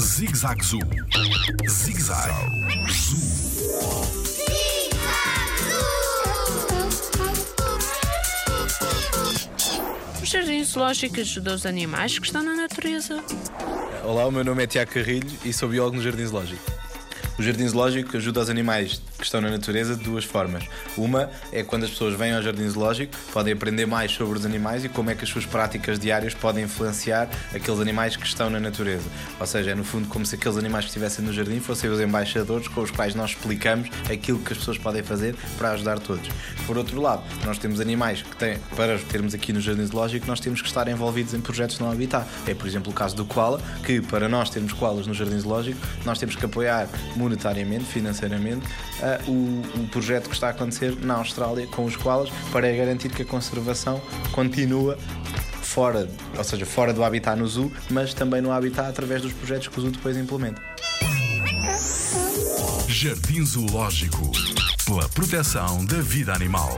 Zig Zag Zoo. Zig Zag Zoo. O Jardim Zoológico ajuda os animais que estão na natureza. Olá, o meu nome é Tiago Carrilho e sou biólogo no Jardim Zoológico. O Jardim Zoológico ajuda os animais que estão na natureza de duas formas. Uma é quando as pessoas vêm ao Jardim Zoológico, podem aprender mais sobre os animais e como é que as suas práticas diárias podem influenciar aqueles animais que estão na natureza. Ou seja, é no fundo como se aqueles animais que estivessem no jardim fossem os embaixadores com os quais nós explicamos aquilo que as pessoas podem fazer para ajudar todos. Por outro lado, nós temos animais que têm, para termos aqui no Jardim Zoológico, nós temos que estar envolvidos em projetos no habitat. É, por exemplo, o caso do koala, que para nós termos koalas no Jardim Zoológico, nós temos que apoiar monetariamente, financeiramente, uh, o, o, projeto que está a acontecer na Austrália com os koalas para garantir que a conservação continua fora, ou seja, fora do habitat no zoo, mas também no habitat através dos projetos que o zoo depois implementa. Jardim Zoológico pela proteção da vida animal.